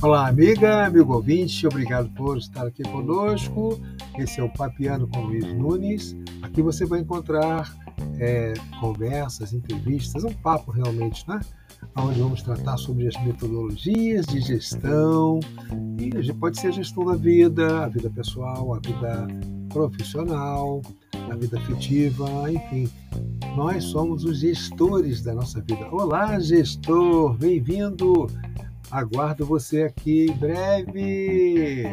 Olá, amiga, amigo ouvinte, obrigado por estar aqui conosco. Esse é o Papiano com Luiz Nunes. Aqui você vai encontrar é, conversas, entrevistas, um papo realmente, né? Onde vamos tratar sobre as metodologias de gestão, e pode ser a gestão da vida, a vida pessoal, a vida profissional, a vida afetiva, enfim. Nós somos os gestores da nossa vida. Olá, gestor, bem-vindo! Aguardo você aqui em breve.